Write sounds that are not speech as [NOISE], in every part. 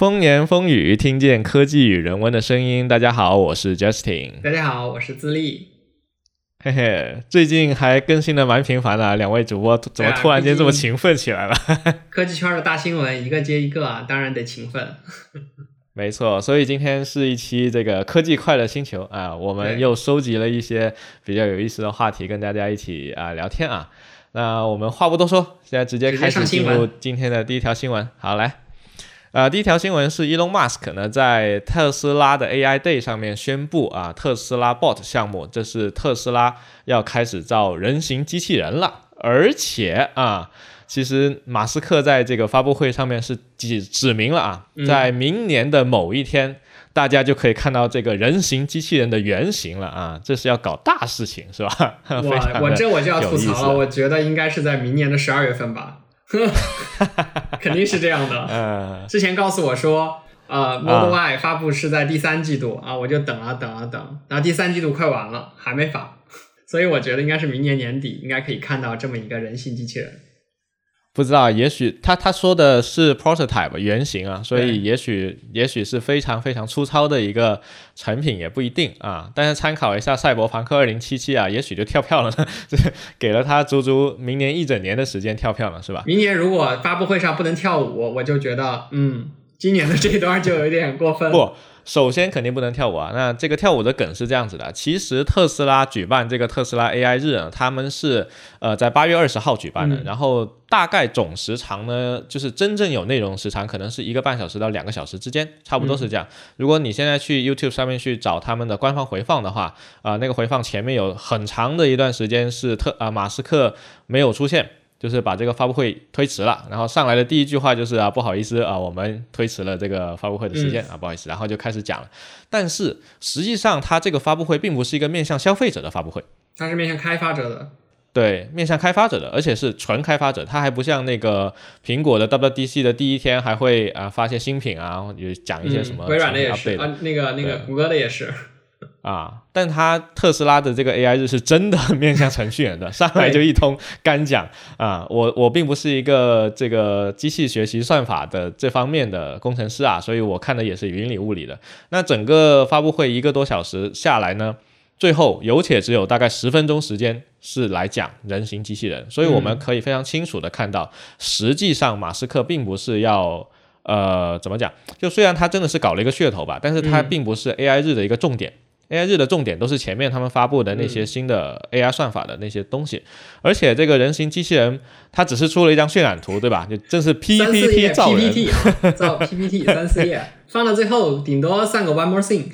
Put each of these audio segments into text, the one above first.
风言风语，听见科技与人文的声音。大家好，我是 Justin。大家好，我是自立。嘿嘿，最近还更新的蛮频繁的，两位主播怎么突然间这么勤奋起来了？科技圈的大新闻一个接一个啊，当然得勤奋。[LAUGHS] 没错，所以今天是一期这个科技快乐星球啊，我们又收集了一些比较有意思的话题，跟大家一起啊聊天啊。那我们话不多说，现在直接开始进入今天的第一条新闻。好，来，呃，第一条新闻是 Elon Musk 呢在特斯拉的 AI Day 上面宣布啊，特斯拉 Bot 项目，这是特斯拉要开始造人形机器人了，而且啊。其实马斯克在这个发布会上面是指指明了啊，在明年的某一天，大家就可以看到这个人形机器人的原型了啊，这是要搞大事情是吧？[LAUGHS] 我我这我就要吐槽了，我觉得应该是在明年的十二月份吧，[LAUGHS] 肯定是这样的。[LAUGHS] 嗯，之前告诉我说，呃，Model Y 发布是在第三季度啊，我就等啊等啊等，然后第三季度快完了还没发，所以我觉得应该是明年年底应该可以看到这么一个人形机器人。不知道，也许他他说的是 prototype 原型啊，所以也许也许是非常非常粗糙的一个成品，也不一定啊。但是参考一下赛博朋克二零七七啊，也许就跳票了呢，这 [LAUGHS] 给了他足足明年一整年的时间跳票了，是吧？明年如果发布会上不能跳舞，我就觉得，嗯，今年的这一段就有点过分。不。首先肯定不能跳舞啊！那这个跳舞的梗是这样子的，其实特斯拉举办这个特斯拉 AI 日，他们是呃在八月二十号举办的，然后大概总时长呢，就是真正有内容时长可能是一个半小时到两个小时之间，差不多是这样。如果你现在去 YouTube 上面去找他们的官方回放的话，啊，那个回放前面有很长的一段时间是特啊马斯克没有出现。就是把这个发布会推迟了，然后上来的第一句话就是啊，不好意思啊，我们推迟了这个发布会的时间啊，不好意思，然后就开始讲了。但是实际上，它这个发布会并不是一个面向消费者的发布会，它是面向开发者的。对，面向开发者的，而且是纯开发者，它还不像那个苹果的 WDC 的第一天还会啊发些新品啊，有讲一些什么。微软的也是啊，那个那个谷歌的也是。啊，但他特斯拉的这个 AI 日是真的面向程序员的，[LAUGHS] 上来就一通干讲啊！我我并不是一个这个机器学习算法的这方面的工程师啊，所以我看的也是云里雾里的。那整个发布会一个多小时下来呢，最后有且只有大概十分钟时间是来讲人形机器人，所以我们可以非常清楚的看到，实际上马斯克并不是要呃怎么讲，就虽然他真的是搞了一个噱头吧，但是他并不是 AI 日的一个重点。AI 日的重点都是前面他们发布的那些新的 AI 算法的那些东西，而且这个人形机器人它只是出了一张渲染图，对吧？就这是 PPT 造人，造 PPT 三四页，放到最后顶多上个 One More Thing。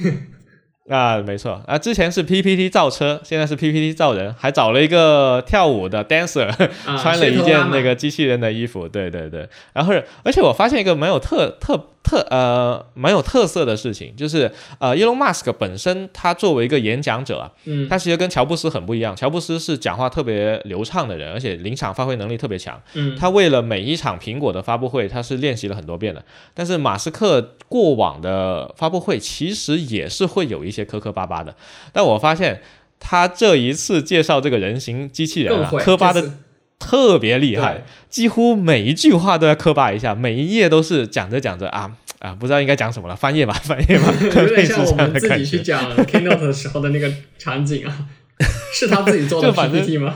[LAUGHS] 啊，没错啊，之前是 PPT 造车，现在是 PPT 造人，还找了一个跳舞的 dancer，[LAUGHS] 穿了一件那个机器人的衣服，对对对。然后，而且我发现一个蛮有特特。特呃蛮有特色的事情，就是呃，Elon Musk 本身他作为一个演讲者啊，嗯，他其实跟乔布斯很不一样。乔布斯是讲话特别流畅的人，而且临场发挥能力特别强。嗯，他为了每一场苹果的发布会，他是练习了很多遍的。但是马斯克过往的发布会其实也是会有一些磕磕巴巴的。但我发现他这一次介绍这个人形机器人啊，磕巴的。特别厉害，几乎每一句话都要磕巴一下，每一页都是讲着讲着啊啊，不知道应该讲什么了，翻页吧，翻页吧，[LAUGHS] 有点像我们自己去讲 Keynote 的时候的那个场景啊，[LAUGHS] 是他自己做的 [LAUGHS] PPT 吗？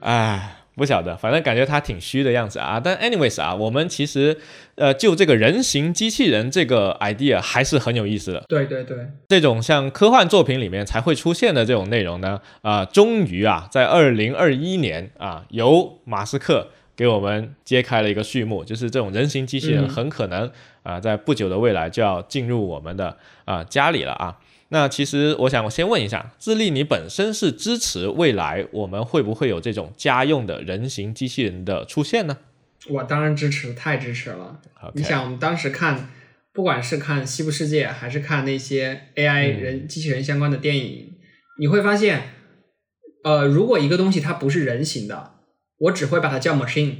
哎。不晓得，反正感觉他挺虚的样子啊。但 anyways 啊，我们其实呃，就这个人形机器人这个 idea 还是很有意思的。对对对，这种像科幻作品里面才会出现的这种内容呢，啊，终于啊，在二零二一年啊，由马斯克给我们揭开了一个序幕，就是这种人形机器人很可能啊，在不久的未来就要进入我们的啊家里了啊。那其实我想，我先问一下，智利，你本身是支持未来我们会不会有这种家用的人形机器人的出现呢？我当然支持，太支持了。你想，我们当时看，不管是看《西部世界》，还是看那些 AI 人机器人相关的电影，你会发现，呃，如果一个东西它不是人形的，我只会把它叫 machine，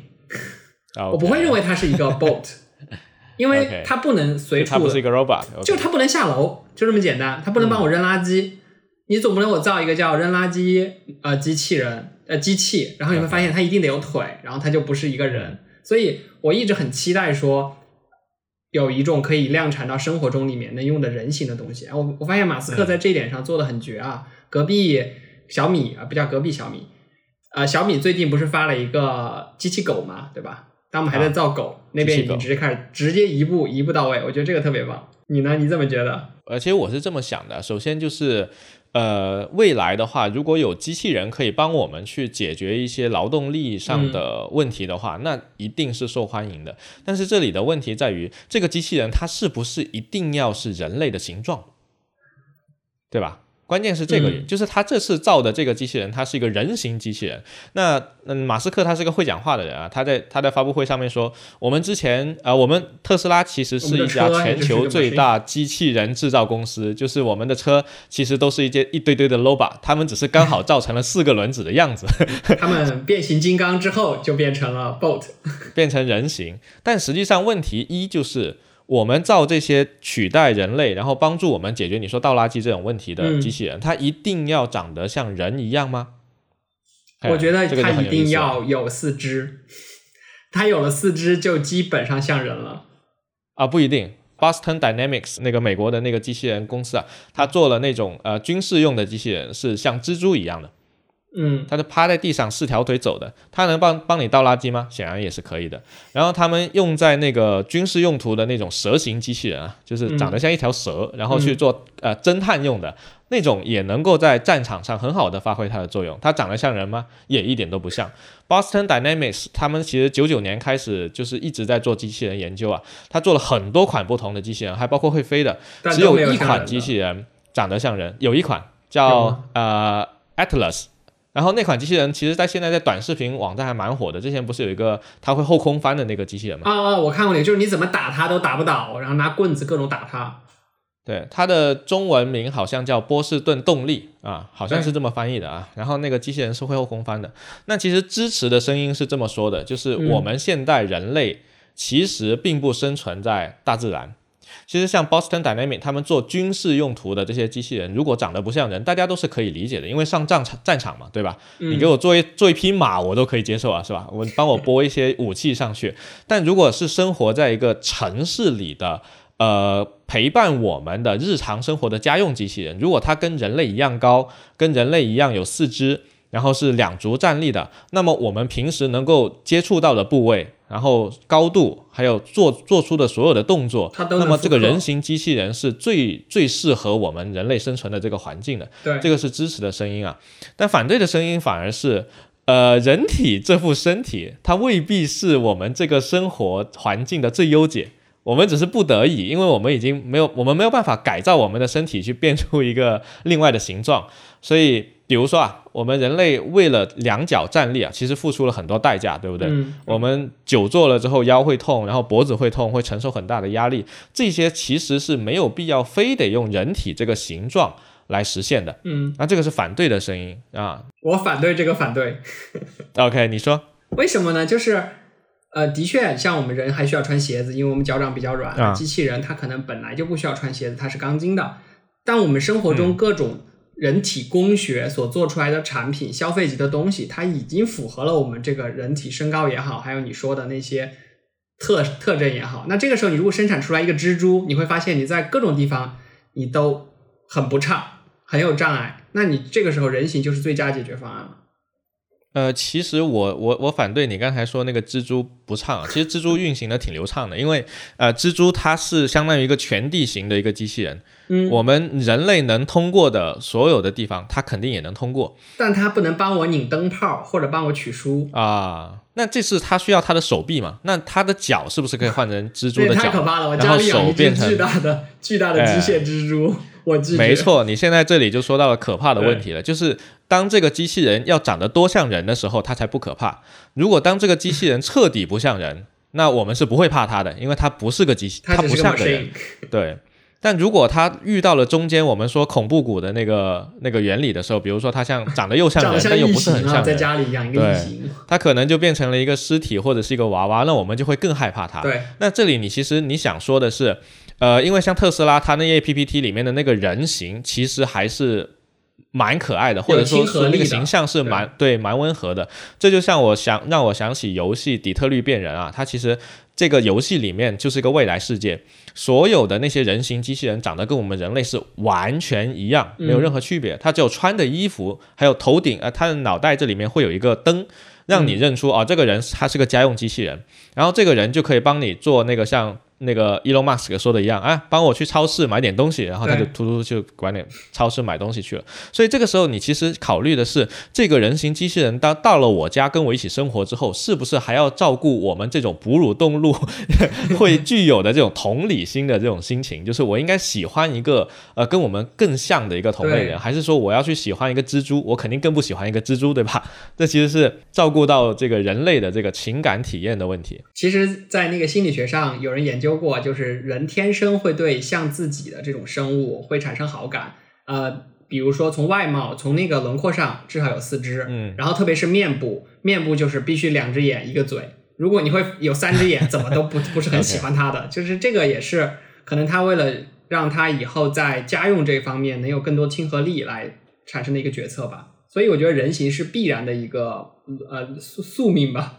我不会认为它是一个 [LAUGHS] bot。因为它不能随处，它不是一个 robot，就它不能下楼，就这么简单。它不能帮我扔垃圾，你总不能我造一个叫扔垃圾呃机器人呃机器，然后你会发现它一定得有腿，然后它就不是一个人。所以我一直很期待说，有一种可以量产到生活中里面能用的人形的东西。我我发现马斯克在这一点上做的很绝啊！隔壁小米啊，不叫隔壁小米，呃，小米最近不是发了一个机器狗嘛，对吧？他们还在造狗，那边已经直接开始直接一步一步到位，我觉得这个特别棒。你呢？你怎么觉得？而且我是这么想的，首先就是，呃，未来的话，如果有机器人可以帮我们去解决一些劳动力上的问题的话，那一定是受欢迎的。但是这里的问题在于，这个机器人它是不是一定要是人类的形状，对吧？关键是这个，就是他这次造的这个机器人，它是一个人形机器人。那嗯，马斯克他是个会讲话的人啊，他在他在发布会上面说，我们之前呃，我们特斯拉其实是一家全球最大机器人制造公司，就是我们的车其实都是一些一堆堆的 robot，他们只是刚好造成了四个轮子的样子。[LAUGHS] 他们变形金刚之后就变成了 boat，变成人形。但实际上问题一就是。我们造这些取代人类，然后帮助我们解决你说倒垃圾这种问题的机器人，它一定要长得像人一样吗？[LAUGHS] 我觉得它一定要有四肢，它有了四肢就基本上像人了。啊，不一定。Boston Dynamics 那个美国的那个机器人公司啊，它做了那种呃军事用的机器人，是像蜘蛛一样的。嗯，它是趴在地上四条腿走的，它能帮帮你倒垃圾吗？显然也是可以的。然后他们用在那个军事用途的那种蛇形机器人啊，就是长得像一条蛇，然后去做呃侦探用的那种，也能够在战场上很好的发挥它的作用。它长得像人吗？也一点都不像。Boston Dynamics 他们其实九九年开始就是一直在做机器人研究啊，他做了很多款不同的机器人，还包括会飞的，只有一款机器人长得像人，有一款叫呃 Atlas。然后那款机器人其实，在现在在短视频网站还蛮火的。之前不是有一个它会后空翻的那个机器人吗？哦哦，我看过那，就是你怎么打它都打不倒，然后拿棍子各种打它。对，它的中文名好像叫波士顿动力啊，好像是这么翻译的啊。然后那个机器人是会后空翻的。那其实支持的声音是这么说的，就是我们现代人类其实并不生存在大自然。其实像 Boston Dynamics 他们做军事用途的这些机器人，如果长得不像人，大家都是可以理解的，因为上战场战场嘛，对吧？你给我做一做一匹马，我都可以接受啊，是吧？我帮我拨一些武器上去。但如果是生活在一个城市里的，呃，陪伴我们的日常生活的家用机器人，如果它跟人类一样高，跟人类一样有四肢。然后是两足站立的，那么我们平时能够接触到的部位，然后高度，还有做做出的所有的动作，那么这个人形机器人是最最适合我们人类生存的这个环境的。对，这个是支持的声音啊，但反对的声音反而是，呃，人体这副身体它未必是我们这个生活环境的最优解，我们只是不得已，因为我们已经没有，我们没有办法改造我们的身体去变出一个另外的形状，所以。比如说啊，我们人类为了两脚站立啊，其实付出了很多代价，对不对？我们久坐了之后腰会痛，然后脖子会痛，会承受很大的压力。这些其实是没有必要非得用人体这个形状来实现的。嗯，那这个是反对的声音啊。我反对这个反对。[LAUGHS] OK，你说为什么呢？就是呃，的确，像我们人还需要穿鞋子，因为我们脚掌比较软。机器人它可能本来就不需要穿鞋子，它是钢筋的。但我们生活中各种。人体工学所做出来的产品，消费级的东西，它已经符合了我们这个人体身高也好，还有你说的那些特特征也好。那这个时候，你如果生产出来一个蜘蛛，你会发现你在各种地方你都很不畅，很有障碍。那你这个时候人形就是最佳解决方案了。呃，其实我我我反对你刚才说那个蜘蛛不畅，其实蜘蛛运行的挺流畅的，因为呃，蜘蛛它是相当于一个全地形的一个机器人，嗯，我们人类能通过的所有的地方，它肯定也能通过，但它不能帮我拧灯泡或者帮我取书啊。那这是它需要它的手臂嘛？那它的脚是不是可以换成蜘蛛的脚？太可怕了！我家里有一只巨大的巨大的机械蜘蛛。[LAUGHS] 我没错，你现在这里就说到了可怕的问题了，就是当这个机器人要长得多像人的时候，它才不可怕。如果当这个机器人彻底不像人，那我们是不会怕它的，因为它不是个机器，[LAUGHS] 它不像个人。对，但如果它遇到了中间我们说恐怖谷的那个那个原理的时候，比如说它像长得又像人，但又不是很像人，在家里养一个异形，它可能就变成了一个尸体或者是一个娃娃，那我们就会更害怕它。对，那这里你其实你想说的是。呃，因为像特斯拉，它那页 PPT 里面的那个人形，其实还是蛮可爱的，或者说是那个形象是蛮对蛮温和的。这就像我想让我想起游戏《底特律变人》啊，它其实这个游戏里面就是一个未来世界，所有的那些人形机器人长得跟我们人类是完全一样，没有任何区别。它只有穿的衣服，还有头顶，呃，它的脑袋这里面会有一个灯，让你认出啊，这个人他是个家用机器人，然后这个人就可以帮你做那个像。那个 Elon Musk 说的一样，啊，帮我去超市买点东西，然后他就突突就管点超市买东西去了。所以这个时候，你其实考虑的是，这个人形机器人当到了我家跟我一起生活之后，是不是还要照顾我们这种哺乳动物 [LAUGHS] 会具有的这种同理心的这种心情？就是我应该喜欢一个呃跟我们更像的一个同类人，还是说我要去喜欢一个蜘蛛？我肯定更不喜欢一个蜘蛛，对吧？[LAUGHS] 这其实是照顾到这个人类的这个情感体验的问题。其实，在那个心理学上，有人研究。说过，就是人天生会对像自己的这种生物会产生好感，呃，比如说从外貌，从那个轮廓上至少有四肢，嗯，然后特别是面部，面部就是必须两只眼一个嘴，如果你会有三只眼，怎么都不不是很喜欢它的，就是这个也是可能他为了让他以后在家用这方面能有更多亲和力来产生的一个决策吧，所以我觉得人形是必然的一个呃宿宿命吧，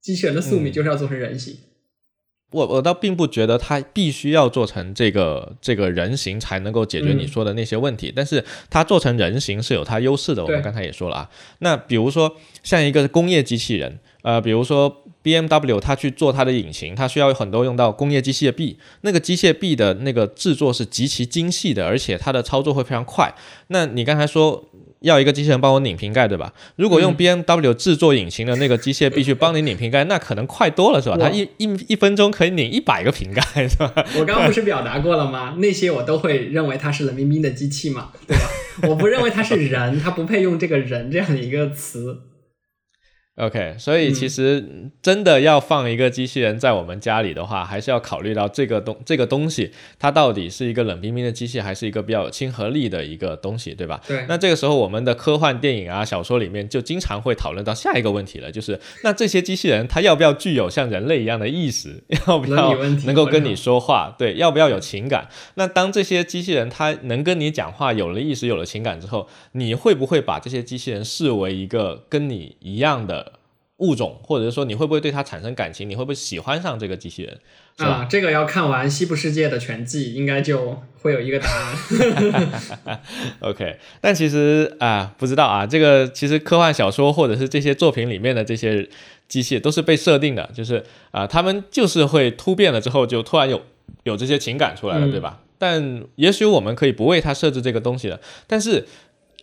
机器人的宿命就是要做成人形。我我倒并不觉得它必须要做成这个这个人形才能够解决你说的那些问题，但是它做成人形是有它优势的。我们刚才也说了啊，那比如说像一个工业机器人，呃，比如说 B M W 它去做它的引擎，它需要有很多用到工业机械臂，那个机械臂的那个制作是极其精细的，而且它的操作会非常快。那你刚才说。要一个机器人帮我拧瓶盖，对吧？如果用 B M W 制作引擎的那个机械，必须帮你拧瓶盖，那可能快多了，是吧？它一一一分钟可以拧一百个瓶盖，是吧？我刚刚不是表达过了吗？[LAUGHS] 那些我都会认为它是冷冰冰的机器嘛，对吧？我不认为它是人，它不配用这个人这样的一个词。OK，所以其实真的要放一个机器人在我们家里的话，还是要考虑到这个东这个东西它到底是一个冷冰冰的机器，还是一个比较有亲和力的一个东西，对吧？对。那这个时候，我们的科幻电影啊、小说里面就经常会讨论到下一个问题了，就是那这些机器人它要不要具有像人类一样的意识，[LAUGHS] 要不要能够跟你说话？对，要不要有情感？那当这些机器人它能跟你讲话，有了意识、有了情感之后，你会不会把这些机器人视为一个跟你一样的？物种，或者说你会不会对它产生感情？你会不会喜欢上这个机器人？啊，这个要看完《西部世界》的全季，应该就会有一个答案。[LAUGHS] OK，但其实啊，不知道啊，这个其实科幻小说或者是这些作品里面的这些机器都是被设定的，就是啊，他们就是会突变了之后，就突然有有这些情感出来了，对吧？但也许我们可以不为它设置这个东西的。但是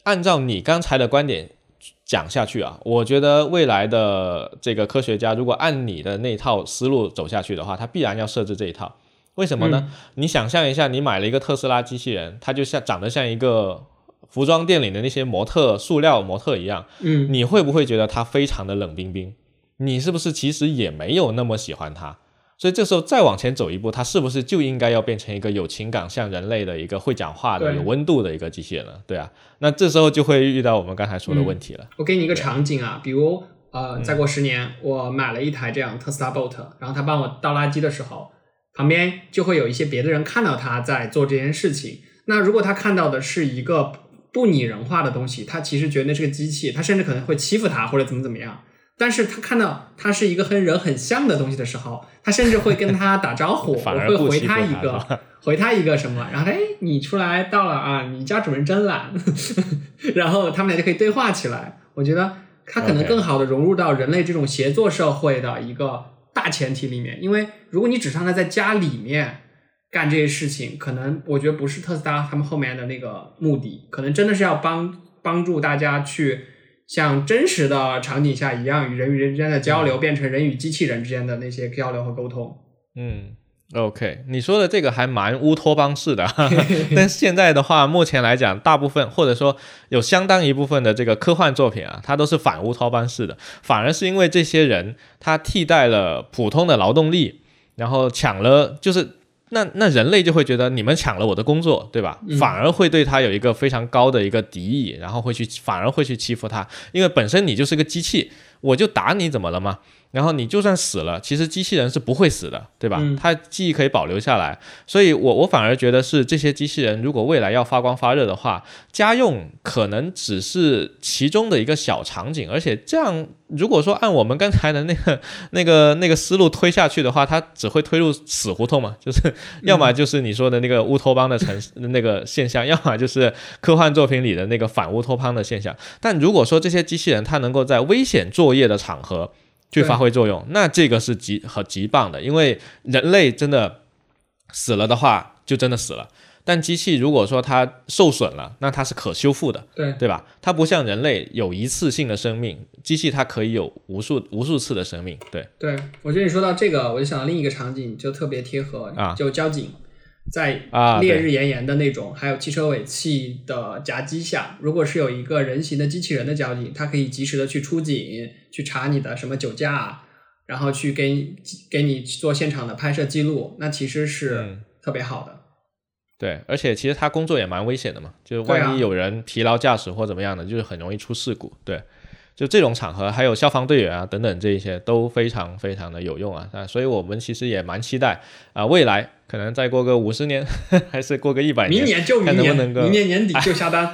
按照你刚才的观点。讲下去啊，我觉得未来的这个科学家如果按你的那套思路走下去的话，他必然要设置这一套。为什么呢？你想象一下，你买了一个特斯拉机器人，它就像长得像一个服装店里的那些模特、塑料模特一样，嗯，你会不会觉得它非常的冷冰冰？你是不是其实也没有那么喜欢它？所以这时候再往前走一步，它是不是就应该要变成一个有情感、像人类的一个会讲话的、有温度的一个机器人了？对啊，那这时候就会遇到我们刚才说的问题了。我给你一个场景啊，比如呃，再过十年，我买了一台这样特斯拉 Bolt，然后他帮我倒垃圾的时候，旁边就会有一些别的人看到他在做这件事情。那如果他看到的是一个不拟人化的东西，他其实觉得那是个机器，他甚至可能会欺负他或者怎么怎么样。但是他看到他是一个和人很像的东西的时候，他甚至会跟他打招呼，[LAUGHS] 我会回他一个，[LAUGHS] 回他一个什么，然后哎，你出来到了啊，你家主人真懒，[LAUGHS] 然后他们俩就可以对话起来。我觉得他可能更好的融入到人类这种协作社会的一个大前提里面，因为如果你只让他在家里面干这些事情，可能我觉得不是特斯拉他们后面的那个目的，可能真的是要帮帮助大家去。像真实的场景下一样，与人与人之间的交流变成人与机器人之间的那些交流和沟通。嗯，OK，你说的这个还蛮乌托邦式的，[LAUGHS] 但现在的话，目前来讲，大部分或者说有相当一部分的这个科幻作品啊，它都是反乌托邦式的，反而是因为这些人他替代了普通的劳动力，然后抢了就是。那那人类就会觉得你们抢了我的工作，对吧？反而会对他有一个非常高的一个敌意，然后会去反而会去欺负他，因为本身你就是个机器，我就打你怎么了吗？然后你就算死了，其实机器人是不会死的，对吧？它记忆可以保留下来。所以，我我反而觉得是这些机器人，如果未来要发光发热的话，家用可能只是其中的一个小场景。而且这样，如果说按我们刚才的那个、[LAUGHS] 那个、那个思路推下去的话，它只会推入死胡同嘛？就是要么就是你说的那个乌托邦的城市那个现象，[LAUGHS] 要么就是科幻作品里的那个反乌托邦的现象。但如果说这些机器人它能够在危险作业的场合，去发挥作用，那这个是极和极棒的，因为人类真的死了的话，就真的死了。但机器如果说它受损了，那它是可修复的，对对吧？它不像人类有一次性的生命，机器它可以有无数无数次的生命。对对，我觉得你说到这个，我就想到另一个场景，就特别贴合啊，就交警。在烈日炎炎的那种，还有汽车尾气的夹击下，如果是有一个人形的机器人的交警，它可以及时的去出警，去查你的什么酒驾，然后去给给你做现场的拍摄记录，那其实是特别好的。对，而且其实他工作也蛮危险的嘛，就是万一有人疲劳驾驶或怎么样的，就是很容易出事故。对。就这种场合，还有消防队员啊等等这一些都非常非常的有用啊啊，所以我们其实也蛮期待啊，未来可能再过个五十年，还是过个一百年，明年就明年，明年年底就下单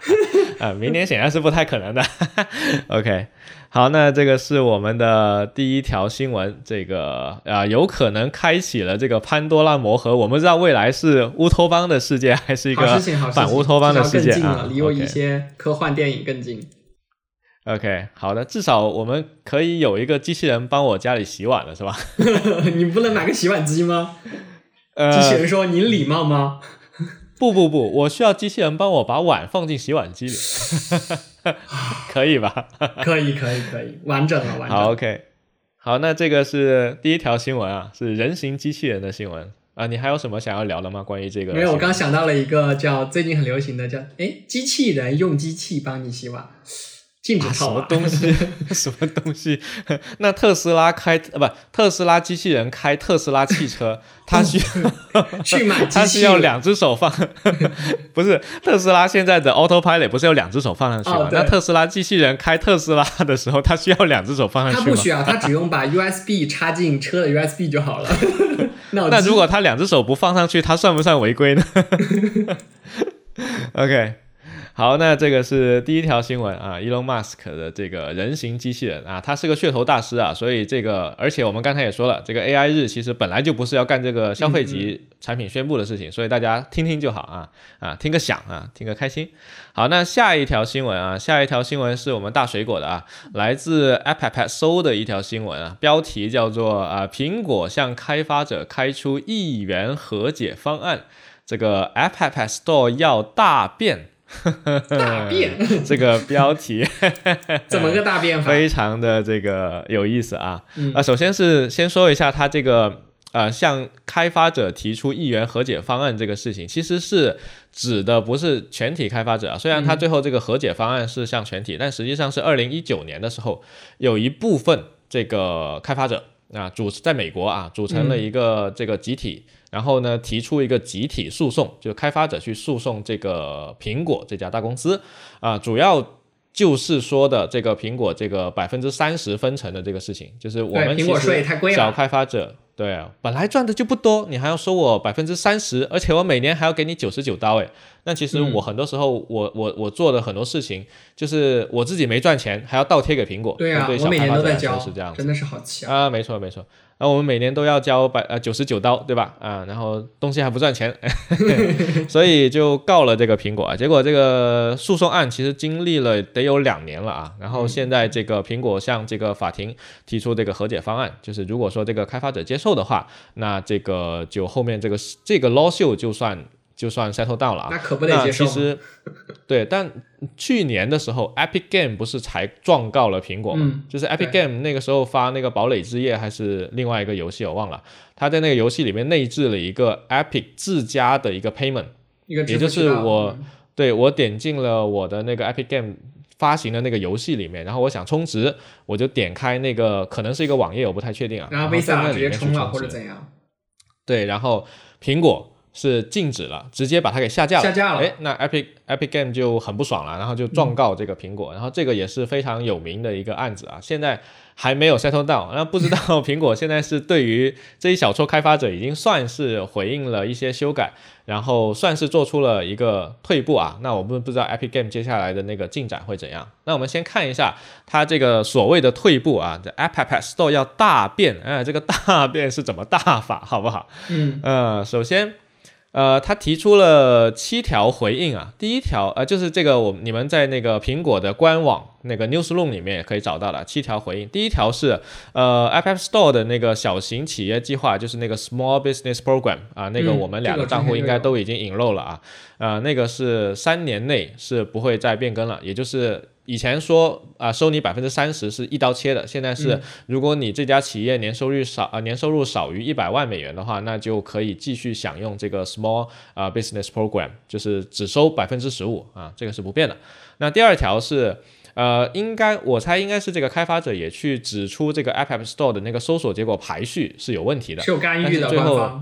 [LAUGHS] 啊，明年显然是不太可能的。[LAUGHS] OK，好，那这个是我们的第一条新闻，这个啊有可能开启了这个潘多拉魔盒，我们知道未来是乌托邦的世界还是一个反乌托邦的世界啊，离我一些科幻电影更近。OK，好的，至少我们可以有一个机器人帮我家里洗碗了，是吧？[LAUGHS] 你不能买个洗碗机吗？呃机器人说：“您礼貌吗？”不不不，我需要机器人帮我把碗放进洗碗机里，[LAUGHS] 可以吧？可以可以可以，完整了完整。好 OK，好，那这个是第一条新闻啊，是人形机器人的新闻啊。你还有什么想要聊的吗？关于这个？没有，我刚想到了一个叫最近很流行的叫哎，机器人用机器帮你洗碗。禁止什么东西？什么东西？[LAUGHS] [LAUGHS] 那特斯拉开呃不，特斯拉机器人开特斯拉汽车，[LAUGHS] 它需要去买，它需要两只手放，不是特斯拉现在的 Autopilot 不是有两只手放上去吗？那特斯拉机器人开特斯拉的时候，它需要两只手放上去吗？它不需要，它只用把 USB 插进车的 USB 就好了。那如果它两只手不放上去，它算不算违规呢？OK。好，那这个是第一条新闻啊，Elon Musk 的这个人形机器人啊，他是个噱头大师啊，所以这个，而且我们刚才也说了，这个 AI 日其实本来就不是要干这个消费级产品宣布的事情，所以大家听听就好啊，啊，听个响啊，听个开心。好，那下一条新闻啊，下一条新闻是我们大水果的啊，来自 App Store 的一条新闻啊，标题叫做啊，苹果向开发者开出一元和解方案，这个 App Store 要大变。大变 [LAUGHS] 这个标题 [LAUGHS] 怎么个大变法？非常的这个有意思啊！啊，首先是先说一下它这个呃，向开发者提出一元和解方案这个事情，其实是指的不是全体开发者啊。虽然他最后这个和解方案是向全体，但实际上是二零一九年的时候，有一部分这个开发者啊组在美国啊组成了一个这个集体。然后呢，提出一个集体诉讼，就开发者去诉讼这个苹果这家大公司，啊，主要就是说的这个苹果这个百分之三十分成的这个事情，就是我们其实小开发者。对啊，本来赚的就不多，你还要收我百分之三十，而且我每年还要给你九十九刀，哎，那其实我很多时候我我我做的很多事情，就是我自己没赚钱，还要倒贴给苹果。对啊，我每年都在交，是这样，真的是好气啊！啊，没错没错，那我们每年都要交百呃九十九刀，对吧？啊，然后东西还不赚钱，[LAUGHS] 所以就告了这个苹果啊。结果这个诉讼案其实经历了得有两年了啊，然后现在这个苹果向这个法庭提出这个和解方案，就是如果说这个开发者接受。的话，那这个就后面这个这个 lawsuit 就算就算 settle down 了啊。那可不得接受。其实，对，但去年的时候，Epic Game 不是才状告了苹果吗？就是 Epic Game 那个时候发那个堡垒之夜还是另外一个游戏，我忘了。他在那个游戏里面内置了一个 Epic 自家的一个 payment，也就是我对我点进了我的那个 Epic Game。发行的那个游戏里面，然后我想充值，我就点开那个可能是一个网页，我不太确定啊。然后 Visa 直接充了或者怎样？对，然后苹果是禁止了，直接把它给下架了。下架了。哎，那 Epic Epic Game 就很不爽了，然后就状告这个苹果。然后这个也是非常有名的一个案子啊，现在还没有 settle down。那不知道 [LAUGHS] 苹果现在是对于这一小撮开发者已经算是回应了一些修改，然后算是做出了一个退步啊。那我们不知道 Epic Game 接下来的那个进展会怎样。那我们先看一下它这个所谓的退步啊，这 App Store 要大变，哎，这个大变是怎么大法，好不好？嗯，呃，首先。呃，他提出了七条回应啊。第一条，呃，就是这个，我你们在那个苹果的官网那个 Newsroom 里面也可以找到的七条回应。第一条是，呃，App Store 的那个小型企业计划，就是那个 Small Business Program 啊，那个我们两个账户应该都已经引漏了啊。啊，那个是三年内是不会再变更了，也就是。以前说啊，收你百分之三十是一刀切的，现在是如果你这家企业年收入少啊，年收入少于一百万美元的话，那就可以继续享用这个 Small 啊 Business Program，就是只收百分之十五啊，这个是不变的。那第二条是呃，应该我猜应该是这个开发者也去指出这个 App Store 的那个搜索结果排序是有问题的，是有干预的，最后。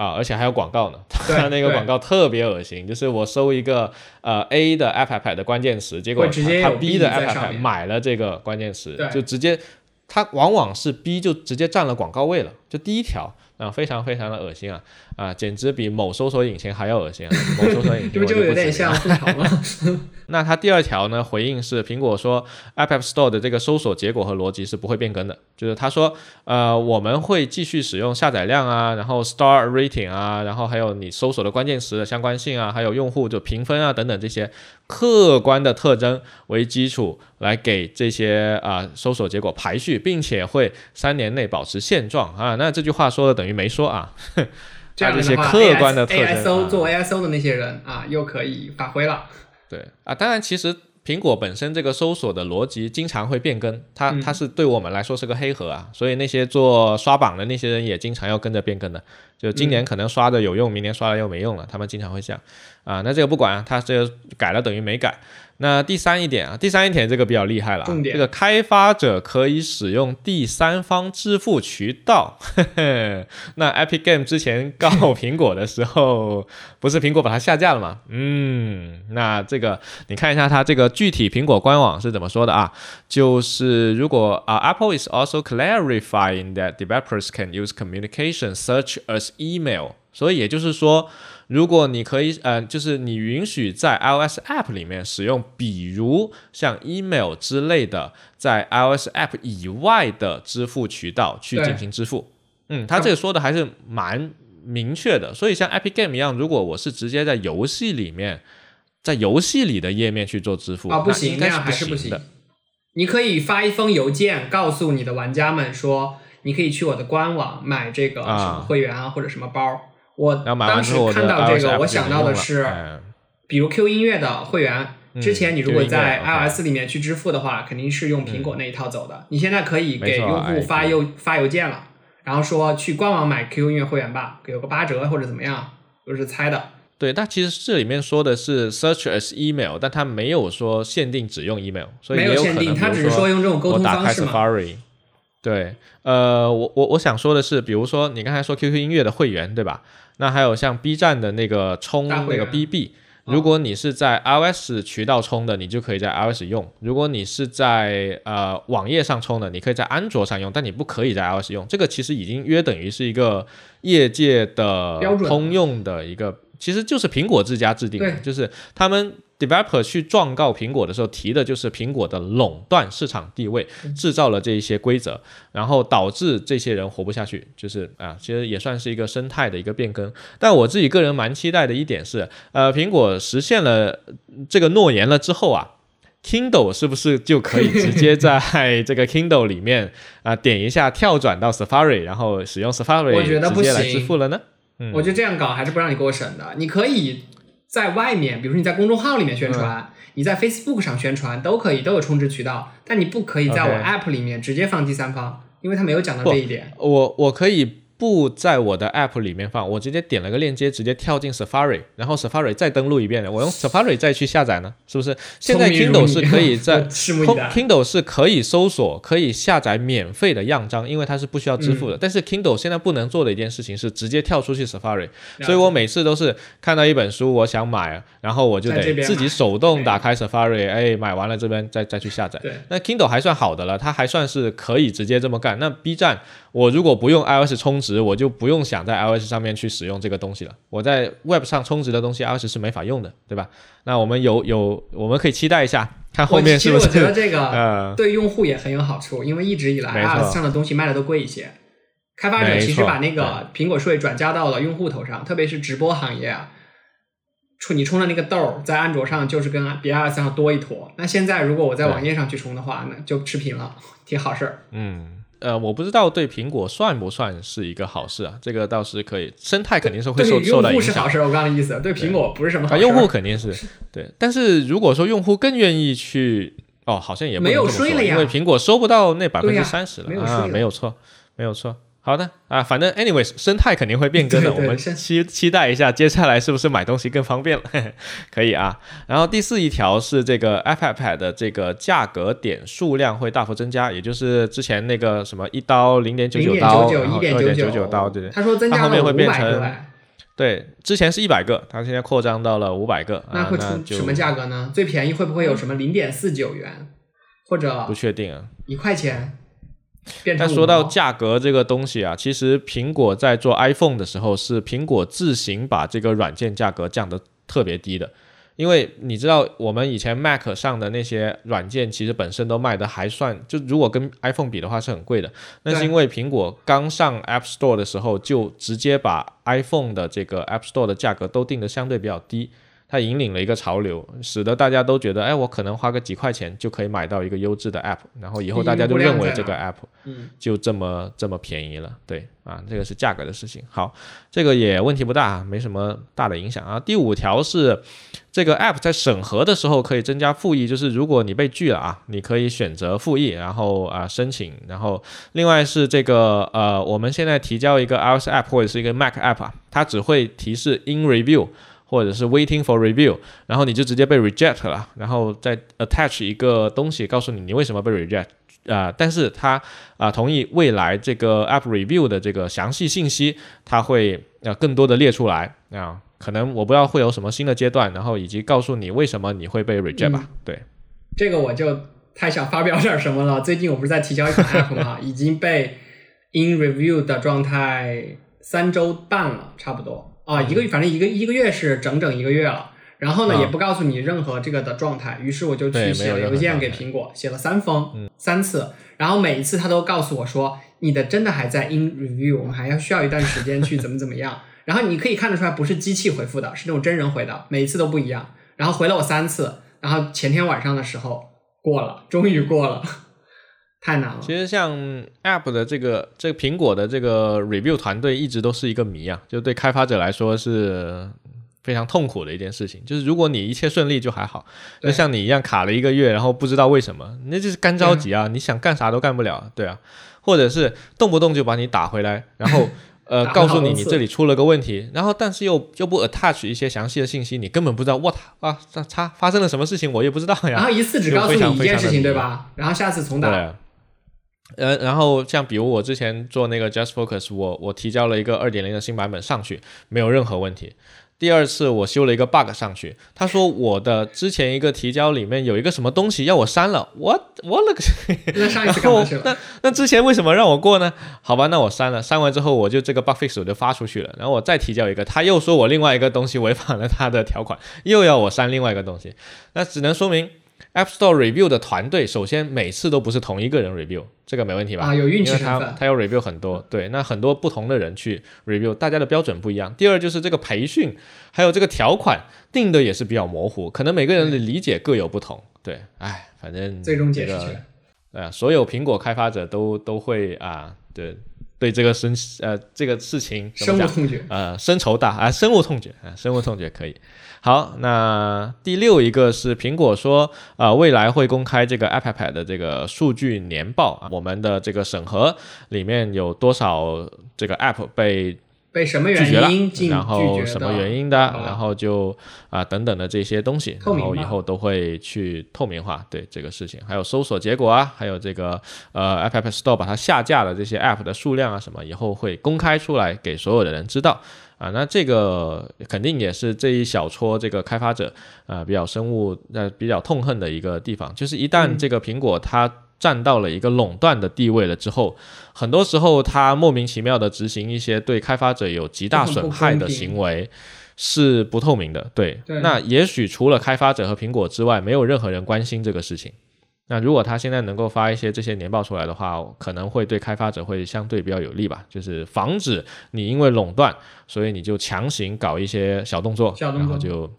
啊，而且还有广告呢，[LAUGHS] 他那个广告特别恶心，就是我搜一个呃 A 的 App 的关键词，结果他 B 的 App 买了这个关键词，就直接，他往往是 B 就直接占了广告位了，就第一条。啊，非常非常的恶心啊！啊，简直比某搜索引擎还要恶心啊！[LAUGHS] 某搜索引擎就有点像吐槽吗？[LAUGHS] 那它第二条呢？回应是苹果说，App Store 的这个搜索结果和逻辑是不会变更的。就是他说，呃，我们会继续使用下载量啊，然后 Star Rating 啊，然后还有你搜索的关键词的相关性啊，还有用户就评分啊等等这些客观的特征为基础来给这些啊搜索结果排序，并且会三年内保持现状啊。那这句话说的等于。没说啊，[LAUGHS] 这样这些客观的特征，ASO 做 ASO 的那些人啊，又可以发挥了。对啊，当然，其实苹果本身这个搜索的逻辑经常会变更，它它是对我们来说是个黑盒啊，所以那些做刷榜的那些人也经常要跟着变更的。就今年可能刷的有用，明年刷了又没用了，他们经常会这样啊。那这个不管，他这个改了等于没改。那第三一点啊，第三一点这个比较厉害了，这个开发者可以使用第三方支付渠道。[LAUGHS] 那 Epic Game 之前告苹果的时候，不是苹果把它下架了吗？嗯，那这个你看一下它这个具体苹果官网是怎么说的啊？就是如果啊，Apple is also clarifying that developers can use communication such as email。所以也就是说。如果你可以，呃，就是你允许在 iOS App 里面使用，比如像 email 之类的，在 iOS App 以外的支付渠道去进行支付。嗯，他这个说的还是蛮明确的。所以像 Epic Game 一样，如果我是直接在游戏里面，在游戏里的页面去做支付，啊，不行，那样还是不行的。你可以发一封邮件告诉你的玩家们说，你可以去我的官网买这个什么会员啊，或者什么包。我当时看到这个，我想到的是，比如 Q 音乐的会员，之前你如果在 iOS 里面去支付的话，肯定是用苹果那一套走的。你现在可以给用户发邮发邮件了，然后说去官网买 Q 音乐会员吧，给个八折或者怎么样，都是猜的。对，但其实这里面说的是 search as email，但它没有说限定只用 email，所以没有限定，它只是说用这种沟通方式嘛。对，呃，我我我想说的是，比如说你刚才说 QQ 音乐的会员，对吧？那还有像 B 站的那个充那个 BB，如果你是在 iOS 渠道充的，你就可以在 iOS 用；如果你是在呃网页上充的，你可以在安卓上用，但你不可以在 iOS 用。这个其实已经约等于是一个业界的通用的一个，其实就是苹果自家制定的，就是他们。Developer 去状告苹果的时候，提的就是苹果的垄断市场地位，制造了这一些规则，然后导致这些人活不下去。就是啊，其实也算是一个生态的一个变更。但我自己个人蛮期待的一点是，呃，苹果实现了这个诺言了之后啊，Kindle 是不是就可以直接在这个 Kindle 里面啊点一下跳转到 Safari，然后使用 Safari 直接来支付了呢？嗯，我觉得这样搞还是不让你过审的。你可以。在外面，比如说你在公众号里面宣传，你在 Facebook 上宣传都可以，都有充值渠道。但你不可以在我 App 里面直接放第三方，因为他没有讲到这一点。我我可以不在我的 App 里面放，我直接点了个链接，直接跳进 Safari，然后 Safari 再登录一遍，我用 [LAUGHS] Safari 再去下载呢，是不是？现在 Kindle 是可以在 [LAUGHS] Kindle 是可以搜索、可以下载免费的样章，因为它是不需要支付的。但是 Kindle 现在不能做的一件事情是直接跳出去 Safari，所以我每次都是看到一本书，我想买，然后我就得自己手动打开 Safari，哎，买完了这边再再去下载。那 Kindle 还算好的了，它还算是可以直接这么干。那 B 站。我如果不用 iOS 充值，我就不用想在 iOS 上面去使用这个东西了。我在 Web 上充值的东西，iOS 是没法用的，对吧？那我们有有，我们可以期待一下，看后面是不是？我觉得这个 [LAUGHS] 对用户也很有好处，因为一直以来 iOS 上的东西卖的都贵一些。开发者其实把那个苹果税转嫁到了用户头上，特别是直播行业啊，充你充的那个豆在安卓上就是跟比 iOS 上多一坨。那现在如果我在网页上去充的话，那就持平了，挺好事儿。嗯。呃，我不知道对苹果算不算是一个好事啊？这个倒是可以，生态肯定是会受受到影响。用户是好事，我刚刚的意思，对苹果不是什么好事。用户肯定是 [LAUGHS] 对，但是如果说用户更愿意去，哦，好像也没有税了呀，因为苹果收不到那百分之三十了啊，没有错，没有错。好的啊，反正 anyways 生态肯定会变更的，我们期期待一下接下来是不是买东西更方便了，[LAUGHS] 可以啊。然后第四一条是这个 iPad 的这个价格点数量会大幅增加，也就是之前那个什么一刀零点九九刀，二点九九刀，对对。他说增加后面会变成对，之前是一百个，他现在扩张到了五百个，那会出什么价格呢？最便宜会不会有什么零点四九元，或者不确定啊，一块钱？但说到价格这个东西啊，其实苹果在做 iPhone 的时候，是苹果自行把这个软件价格降得特别低的。因为你知道，我们以前 Mac 上的那些软件，其实本身都卖的还算，就如果跟 iPhone 比的话是很贵的。那是因为苹果刚上 App Store 的时候，就直接把 iPhone 的这个 App Store 的价格都定的相对比较低。它引领了一个潮流，使得大家都觉得，哎，我可能花个几块钱就可以买到一个优质的 app，然后以后大家就认为这个 app 就这么这么便宜了。对，啊，这个是价格的事情。好，这个也问题不大，没什么大的影响啊。第五条是，这个 app 在审核的时候可以增加复议，就是如果你被拒了啊，你可以选择复议，然后啊申请。然后另外是这个呃，我们现在提交一个 iOS app 或者是一个 Mac app 啊，它只会提示 in review。或者是 waiting for review，然后你就直接被 reject 了，然后再 attach 一个东西告诉你你为什么被 reject 啊，但是他啊同意未来这个 app review 的这个详细信息，他会呃更多的列出来啊，可能我不知道会有什么新的阶段，然后以及告诉你为什么你会被 reject 吧。对，这个我就太想发表点什么了。[LAUGHS] 最近我不是在提交一款 app 吗？已经被 in review 的状态三周半了，差不多。啊，一个月，反正一个一个月是整整一个月了，然后呢，也不告诉你任何这个的状态，于是我就去写了邮件给苹果，写了三封，三次，然后每一次他都告诉我说，你的真的还在 in review，我们还要需要一段时间去怎么怎么样，然后你可以看得出来不是机器回复的，是那种真人回的，每一次都不一样，然后回了我三次，然后前天晚上的时候过了，终于过了。太难了。其实像 App 的这个这个苹果的这个 Review 团队一直都是一个谜啊，就对开发者来说是非常痛苦的一件事情。就是如果你一切顺利就还好，就像你一样卡了一个月，然后不知道为什么，那就是干着急啊！你想干啥都干不了，对啊，或者是动不动就把你打回来，然后呃 [LAUGHS] 告诉你你这里出了个问题，然后但是又又不 attach 一些详细的信息，你根本不知道 what 啊这差发生了什么事情，我也不知道呀。然后一次只告诉你一件事情，对吧？然后下次重打。呃，然后像比如我之前做那个 Just Focus，我我提交了一个二点零的新版本上去，没有任何问题。第二次我修了一个 bug 上去，他说我的之前一个提交里面有一个什么东西要我删了，我我勒个，去了？那那之前为什么让我过呢？好吧，那我删了，删完之后我就这个 bug fix 我就发出去了，然后我再提交一个，他又说我另外一个东西违反了他的条款，又要我删另外一个东西，那只能说明。App Store review 的团队，首先每次都不是同一个人 review，这个没问题吧？啊，有运气成分。他他要 review 很多，对，那很多不同的人去 review，大家的标准不一样。第二就是这个培训，还有这个条款定的也是比较模糊，可能每个人的理解各有不同。对，哎，反正最终解释权，呃，所有苹果开发者都都会啊，对，对这个深呃这个事情深恶痛绝呃深仇大啊深恶痛绝啊深恶痛绝可以。好，那第六一个是苹果说啊未来会公开这个 iPad 的这个数据年报啊，我们的这个审核里面有多少这个 App 被。被什么原因然后什么原因的，然后就啊等等的这些东西，然后以后都会去透明化对这个事情，还有搜索结果啊，还有这个呃 App Store 把它下架的这些 App 的数量啊什么，以后会公开出来给所有的人知道啊。那这个肯定也是这一小撮这个开发者啊比较生物呃比较痛恨的一个地方，就是一旦这个苹果它。占到了一个垄断的地位了之后，很多时候他莫名其妙的执行一些对开发者有极大损害的行为，是不透明的。对，那也许除了开发者和苹果之外，没有任何人关心这个事情。那如果他现在能够发一些这些年报出来的话，可能会对开发者会相对比较有利吧，就是防止你因为垄断，所以你就强行搞一些小动作，然后就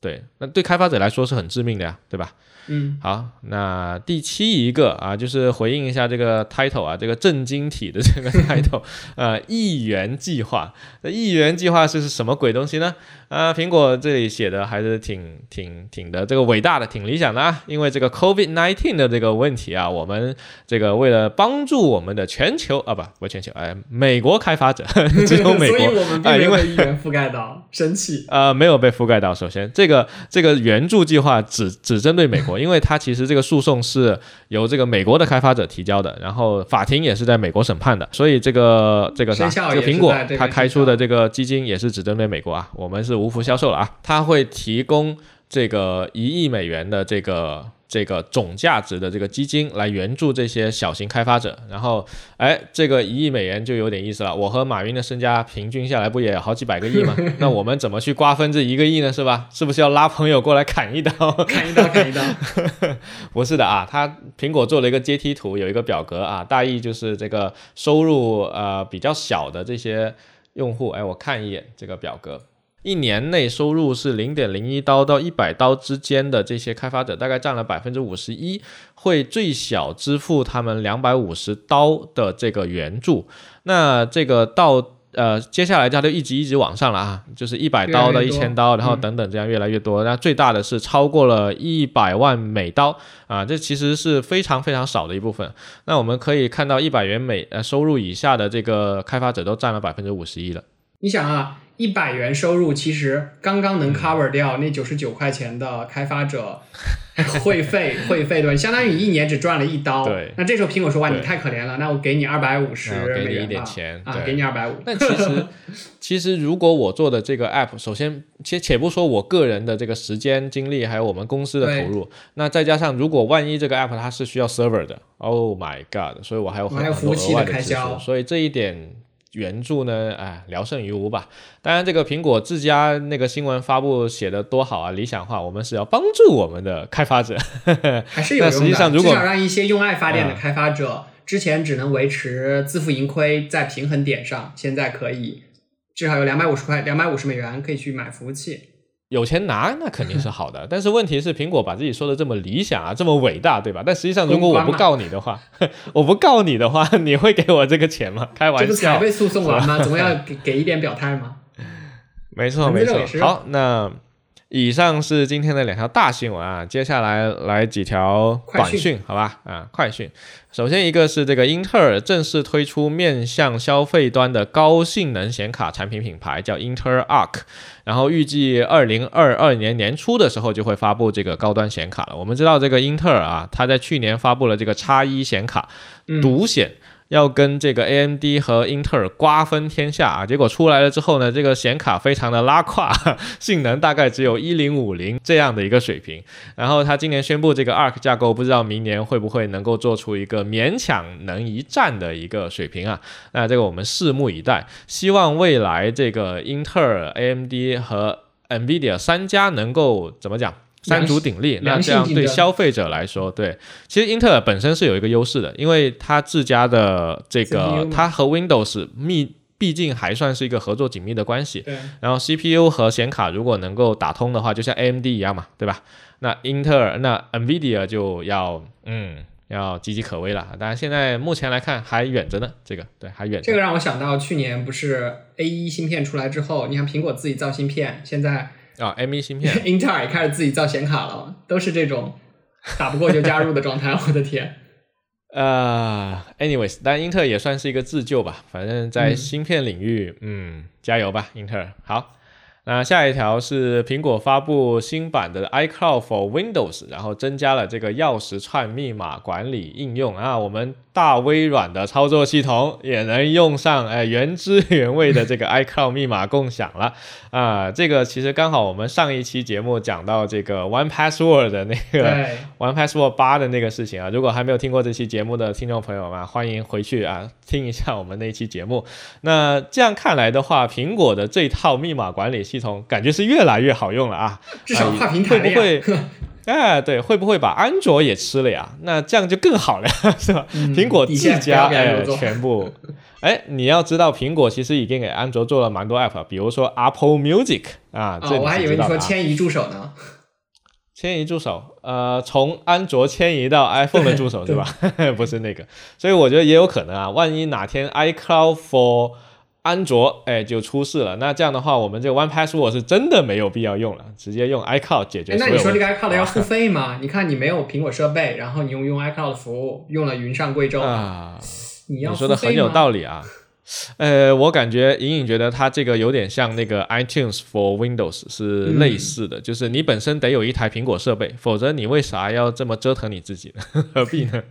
对，那对开发者来说是很致命的呀，对吧？嗯，好，那第七一个啊，就是回应一下这个 title 啊，这个震惊体的这个 [LAUGHS] title，呃，亿元计划，那亿元计划是是什么鬼东西呢？啊，苹果这里写的还是挺挺挺的这个伟大的，挺理想的啊。因为这个 COVID nineteen 的这个问题啊，我们这个为了帮助我们的全球啊，不不全球，哎，美国开发者，[LAUGHS] 只有美国啊，因为议员覆盖到，生气啊，没有被覆盖到。首先，这个这个援助计划只只针对美国，因为它其实这个诉讼是由这个美国的开发者提交的，然后法庭也是在美国审判的，所以这个这个啥，这个苹果它开出的这个基金也是只针对美国啊，我们是。无福消受了啊！它会提供这个一亿美元的这个这个总价值的这个基金来援助这些小型开发者。然后，哎，这个一亿美元就有点意思了。我和马云的身家平均下来不也好几百个亿吗？[LAUGHS] 那我们怎么去瓜分这一个亿呢？是吧？是不是要拉朋友过来砍一刀？砍一刀，砍一刀？[LAUGHS] 不是的啊，他苹果做了一个阶梯图，有一个表格啊，大意就是这个收入呃比较小的这些用户，哎，我看一眼这个表格。一年内收入是零点零一刀到一百刀之间的这些开发者，大概占了百分之五十一，会最小支付他们两百五十刀的这个援助。那这个到呃接下来它就一直一直往上了啊，就是一百刀到一千刀，然后等等这样越来越多。那最大的是超过了一百万美刀啊，这其实是非常非常少的一部分。那我们可以看到，一百元美呃收入以下的这个开发者都占了百分之五十一了。你想啊。一百元收入其实刚刚能 cover 掉那九十九块钱的开发者 [LAUGHS] 会费，[LAUGHS] 会费对吧？相当于一年只赚了一刀。对。那这时候苹果说：“哇，你太可怜了，那我给你二百五十美元吧。”啊，给你二百五。但其实，[LAUGHS] 其实如果我做的这个 app，首先且且不说我个人的这个时间精力，还有我们公司的投入，那再加上如果万一这个 app 它是需要 server 的，Oh my God！所以我还有很多额外的开销。所以这一点。援助呢？哎，聊胜于无吧。当然，这个苹果自家那个新闻发布写的多好啊，理想化。我们是要帮助我们的开发者，[LAUGHS] 还是有用的。至少让一些用爱发电的开发者，之前只能维持自负盈亏在平衡点上，现在可以至少有两百五十块、两百五十美元可以去买服务器。有钱拿那肯定是好的，[LAUGHS] 但是问题是苹果把自己说的这么理想啊，这么伟大，对吧？但实际上，如果我不告你的话，[LAUGHS] 我不告你的话，你会给我这个钱吗？开玩笑，这不才被诉讼完吗？[LAUGHS] 总要给给一点表态吗？没错，没错。好，那。以上是今天的两条大新闻啊，接下来来几条短讯，好吧？啊，快讯。首先一个是这个英特尔正式推出面向消费端的高性能显卡产品品牌，叫英特尔 Arc，然后预计二零二二年年初的时候就会发布这个高端显卡了。我们知道这个英特尔啊，它在去年发布了这个叉一显卡，独显。要跟这个 AMD 和英特尔瓜分天下啊！结果出来了之后呢，这个显卡非常的拉胯，[LAUGHS] 性能大概只有一零五零这样的一个水平。然后他今年宣布这个 Arc 架构，不知道明年会不会能够做出一个勉强能一战的一个水平啊？那这个我们拭目以待。希望未来这个英特尔、AMD 和 NVIDIA 三家能够怎么讲？三足鼎立，那这样对消费者来说，对，其实英特尔本身是有一个优势的，因为它自家的这个，它和 Windows 密，毕竟还算是一个合作紧密的关系。对。然后 CPU 和显卡如果能够打通的话，就像 AMD 一样嘛，对吧？那英特尔，那 NVIDIA 就要，嗯，要岌岌可危了。当然，现在目前来看还远着呢，这个对还远。这个让我想到去年不是 A 一芯片出来之后，你看苹果自己造芯片，现在啊 M 一芯片，[LAUGHS] 英特尔也开始自己造显卡了，都是这种打不过就加入的状态。我的天！[LAUGHS] 呃，anyways，但英特尔也算是一个自救吧，反正在芯片领域，嗯，加油吧，英特尔，好。那下一条是苹果发布新版的 iCloud for Windows，然后增加了这个钥匙串密码管理应用啊，我们大微软的操作系统也能用上哎原汁原味的这个 [LAUGHS] iCloud 密码共享了啊，这个其实刚好我们上一期节目讲到这个 One Password 的那个 One Password 八的那个事情啊，如果还没有听过这期节目的听众朋友们，欢迎回去啊听一下我们那期节目。那这样看来的话，苹果的这套密码管理系统感觉是越来越好用了啊，至少跨平台会不会？哎，对，会不会把安卓也吃了呀？那这样就更好了，[LAUGHS] 是吧？苹果自家哎，全部哎，你要知道，苹果其实已经给安卓做了蛮多 app，比如说 Apple Music 啊，这我还以为你说迁移助手呢。迁移助手，呃，从安卓迁移到 [LAUGHS] iPhone 的助手是吧？[LAUGHS] 不是那个，所以我觉得也有可能啊，万一哪天 iCloud for 安卓哎就出事了，那这样的话，我们这个 One Password 是真的没有必要用了，直接用 iCloud 解决。那你说这个 iCloud 要付费吗？你看你没有苹果设备，然后你用用 iCloud 服务，用了云上贵州啊，你要说的很有道理啊。呃，我感觉隐隐觉得它这个有点像那个 iTunes for Windows 是类似的，就是你本身得有一台苹果设备，否则你为啥要这么折腾你自己呢？[LAUGHS] 何必呢？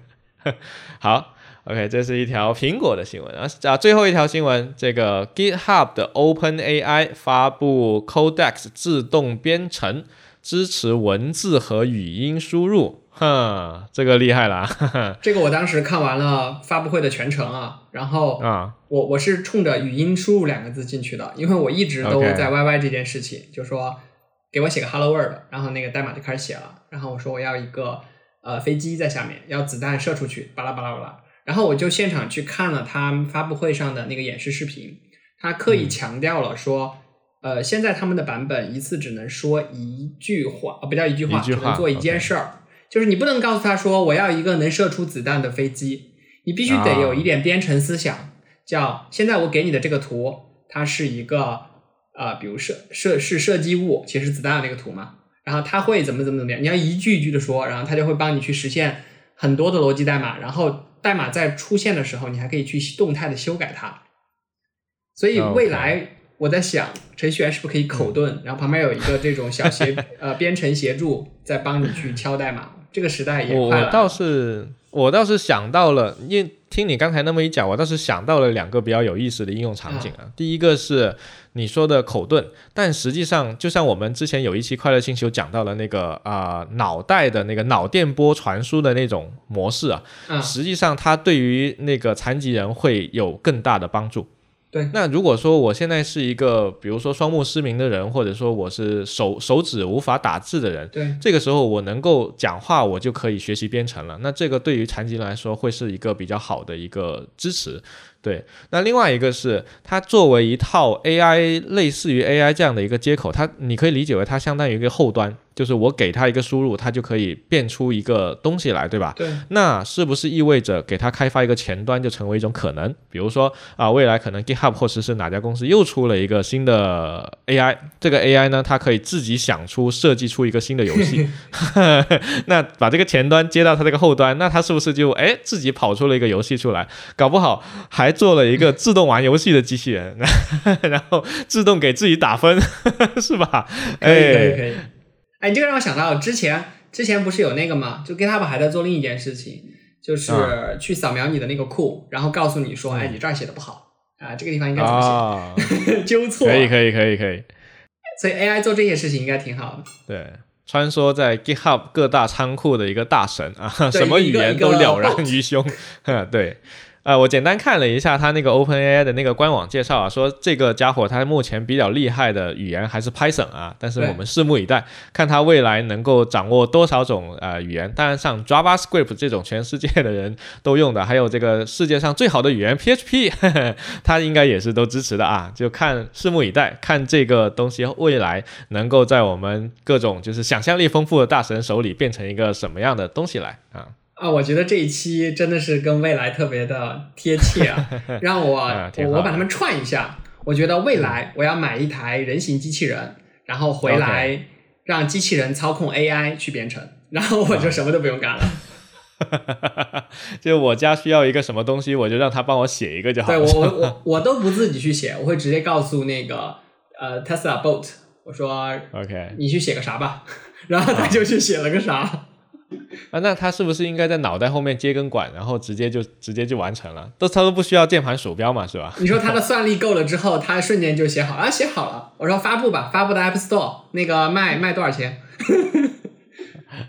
[LAUGHS] 好。OK，这是一条苹果的新闻啊啊！最后一条新闻，这个 GitHub 的 OpenAI 发布 Codex 自动编程，支持文字和语音输入，哼，这个厉害了。[LAUGHS] 这个我当时看完了发布会的全程啊，然后啊，我我是冲着语音输入两个字进去的，因为我一直都在 YY 这件事情，就说给我写个 Hello World，然后那个代码就开始写了，然后我说我要一个呃飞机在下面，要子弹射出去，巴拉巴拉巴拉。然后我就现场去看了他发布会上的那个演示视频，他刻意强调了说，呃，现在他们的版本一次只能说一句话，呃，不叫一句话，只能做一件事儿，就是你不能告诉他说我要一个能射出子弹的飞机，你必须得有一点编程思想，叫现在我给你的这个图，它是一个呃，比如射射是射击物，其实子弹的那个图嘛，然后它会怎么怎么怎么样，你要一句一句的说，然后它就会帮你去实现很多的逻辑代码，然后。代码在出现的时候，你还可以去动态的修改它。所以未来我在想，程序员是不是可以口盾，然后旁边有一个这种小协 [LAUGHS] 呃编程协助在帮你去敲代码。这个时代也快了。我倒是我倒是想到了，因听你刚才那么一讲，我倒是想到了两个比较有意思的应用场景啊。第一个是。你说的口盾，但实际上就像我们之前有一期快乐星球讲到的那个啊脑袋的那个脑电波传输的那种模式啊，实际上它对于那个残疾人会有更大的帮助。对，那如果说我现在是一个比如说双目失明的人，或者说我是手手指无法打字的人，对，这个时候我能够讲话，我就可以学习编程了。那这个对于残疾人来说会是一个比较好的一个支持。对，那另外一个是它作为一套 AI，类似于 AI 这样的一个接口，它你可以理解为它相当于一个后端。就是我给它一个输入，它就可以变出一个东西来，对吧？对。那是不是意味着给它开发一个前端就成为一种可能？比如说啊，未来可能 GitHub 或者是哪家公司又出了一个新的 AI，这个 AI 呢，它可以自己想出设计出一个新的游戏。[LAUGHS] 那把这个前端接到它这个后端，那它是不是就哎自己跑出了一个游戏出来？搞不好还做了一个自动玩游戏的机器人，[LAUGHS] 然后自动给自己打分，[LAUGHS] 是吧？可以可以可以。哎，这个让我想到之前，之前不是有那个吗？就 GitHub 还在做另一件事情，就是去扫描你的那个库，然后告诉你说，哎，你这儿写的不好啊，这个地方应该怎么写？[LAUGHS] 纠错。可以，可以，可以，可以。所以 AI 做这些事情应该挺好的。对，穿梭在 GitHub 各大仓库的一个大神啊，什么语言都了然于胸。对。呃，我简单看了一下他那个 OpenAI 的那个官网介绍啊，说这个家伙他目前比较厉害的语言还是 Python 啊，但是我们拭目以待，看他未来能够掌握多少种呃语言。当然，像 JavaScript 这种全世界的人都用的，还有这个世界上最好的语言 PHP，[LAUGHS] 他应该也是都支持的啊。就看拭目以待，看这个东西未来能够在我们各种就是想象力丰富的大神手里变成一个什么样的东西来啊。啊，我觉得这一期真的是跟未来特别的贴切啊！[LAUGHS] 让我我我把它们串一下。我觉得未来我要买一台人形机器人，然后回来让机器人操控 AI 去编程，然后我就什么都不用干了。[LAUGHS] 就我家需要一个什么东西，我就让他帮我写一个就好。对我我 [LAUGHS] 我我都不自己去写，我会直接告诉那个呃 Tesla Bot，我说 OK，你去写个啥吧，然后他就去写了个啥。[LAUGHS] 啊，那他是不是应该在脑袋后面接根管，然后直接就直接就完成了？都他都不需要键盘鼠标嘛，是吧？[LAUGHS] 你说他的算力够了之后，他瞬间就写好啊，写好了。我说发布吧，发布的 App Store 那个卖卖多少钱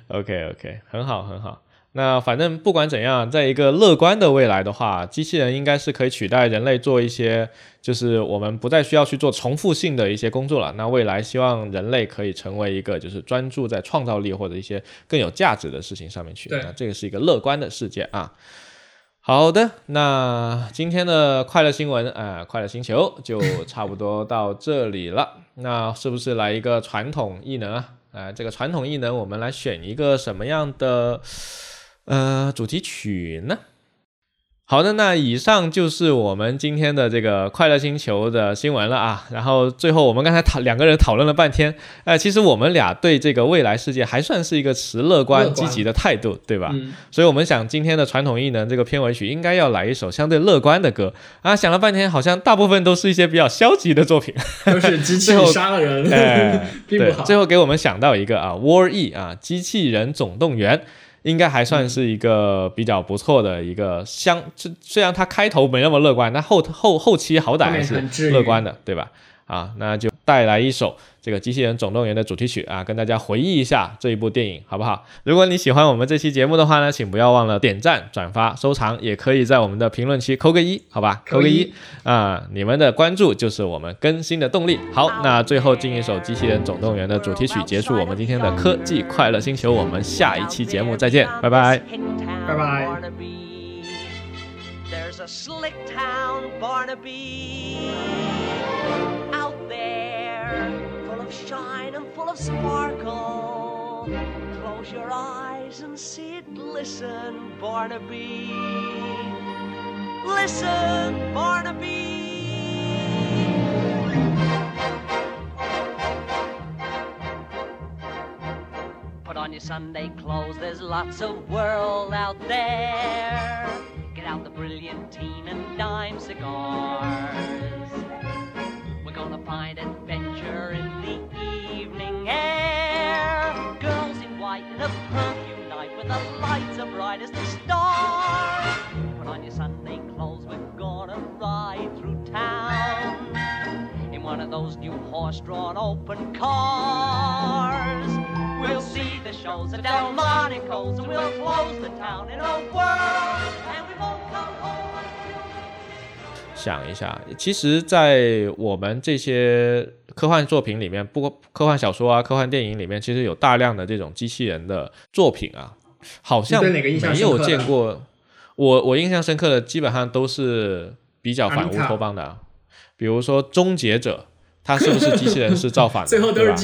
？OK OK，很好很好。那反正不管怎样，在一个乐观的未来的话，机器人应该是可以取代人类做一些，就是我们不再需要去做重复性的一些工作了。那未来希望人类可以成为一个，就是专注在创造力或者一些更有价值的事情上面去。那这个是一个乐观的世界啊。好的，那今天的快乐新闻啊，快乐星球就差不多到这里了。那是不是来一个传统异能啊？啊，这个传统异能，我们来选一个什么样的？呃，主题曲呢？好的，那以上就是我们今天的这个快乐星球的新闻了啊。然后最后我们刚才讨两个人讨论了半天，哎，其实我们俩对这个未来世界还算是一个持乐观积极的态度，对吧？所以我们想今天的传统艺能这个片尾曲应该要来一首相对乐观的歌啊。想了半天，好像大部分都是一些比较消极的作品，[LAUGHS] 都是机器杀了人，[LAUGHS] [LAUGHS] 并不好。最后给我们想到一个啊，War E 啊，机器人总动员。应该还算是一个比较不错的一个相，虽然它开头没那么乐观，但后后后期好歹还是乐观的，对吧？啊，那就带来一首。这个《机器人总动员》的主题曲啊，跟大家回忆一下这一部电影，好不好？如果你喜欢我们这期节目的话呢，请不要忘了点赞、转发、收藏，也可以在我们的评论区扣个一，好吧？扣个一啊！你们的关注就是我们更新的动力。好，那最后进一首《机器人总动员》的主题曲，结束我们今天的科技快乐星球。我们下一期节目再见，拜拜，拜拜。Of shine and full of sparkle. Close your eyes and sit, listen, Barnaby. Listen, Barnaby. Put on your Sunday clothes, there's lots of world out there. Get out the brilliantine and dime cigars. We're gonna find adventure in air. Girls in white in a perfume night with the lights are bright as the stars. Put on your Sunday clothes, we're gonna ride through town in one of those new horse-drawn open cars. We'll see the shows at Delmonico's and we'll close the town in a whirl, and we won't come home. 想一下，其实，在我们这些 科幻作品里面，不过科幻小说啊、科幻电影里面，其实有大量的这种机器人的作品啊，好像没有见过。我我印象深刻的基本上都是比较反乌托邦的，比如说《终结者》，它是不是机器人是造反的？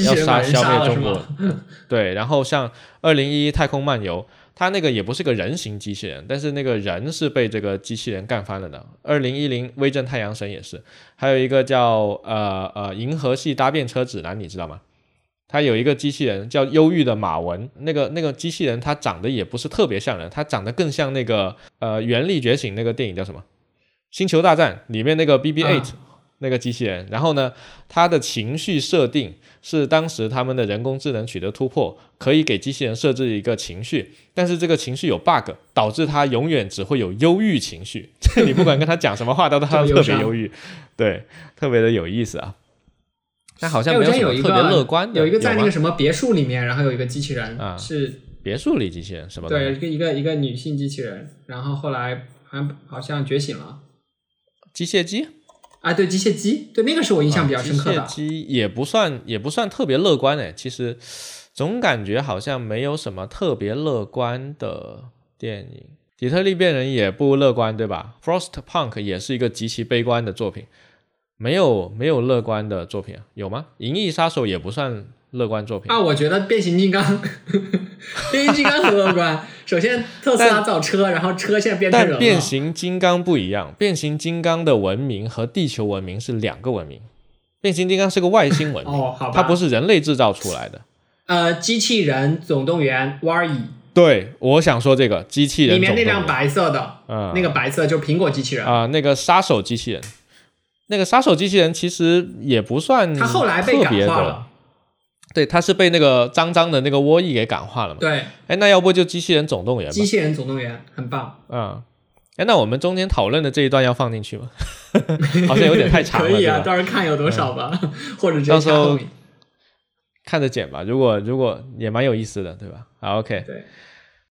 要杀消灭中国。[LAUGHS] 对，然后像《二零一一太空漫游》。它那个也不是个人形机器人，但是那个人是被这个机器人干翻了的。二零一零威震太阳神也是，还有一个叫呃呃银河系搭便车指南，你知道吗？它有一个机器人叫忧郁的马文，那个那个机器人它长得也不是特别像人，它长得更像那个呃原力觉醒那个电影叫什么？星球大战里面那个 BB-8。那个机器人，然后呢，他的情绪设定是当时他们的人工智能取得突破，可以给机器人设置一个情绪，但是这个情绪有 bug，导致他永远只会有忧郁情绪。[LAUGHS] 你不管跟他讲什么话，都他特别忧郁，[LAUGHS] 对，特别的有意思啊。但好像没有什么特别乐观的。有一个在那个什么别墅里面，然后有一个机器人啊，是别墅里机器人什么？对，一个一个一个女性机器人，然后后来好好像觉醒了，机械姬。啊，对机械姬，对那个是我印象比较深刻的。机械姬也不算，也不算特别乐观诶。其实总感觉好像没有什么特别乐观的电影。底特律变人也不乐观，对吧？Frostpunk 也是一个极其悲观的作品，没有没有乐观的作品啊？有吗？银翼杀手也不算乐观作品啊？我觉得变形金刚，[LAUGHS] 变形金刚很乐观。[LAUGHS] 首先，特斯拉造车，然后车现在变成人了。但变形金刚不一样，变形金刚的文明和地球文明是两个文明。变形金刚是个外星文明，[LAUGHS] 哦，好吧，它不是人类制造出来的。呃，机器人总动员 Wall-E。对，我想说这个机器人里面那辆白色的，嗯，那个白色就是苹果机器人啊，那个杀手机器人。那个杀手机器人其实也不算，它后来被感化了。对，他是被那个脏脏的那个窝翼给感化了嘛？对。哎，那要不就机器人总动员？机器人总动员很棒。嗯。哎，那我们中间讨论的这一段要放进去吗？[LAUGHS] 好像有点太长了。[LAUGHS] 可以啊，到时候看有多少吧，[LAUGHS] 或者到时候看着剪吧。如果如果也蛮有意思的，对吧？好，OK。对。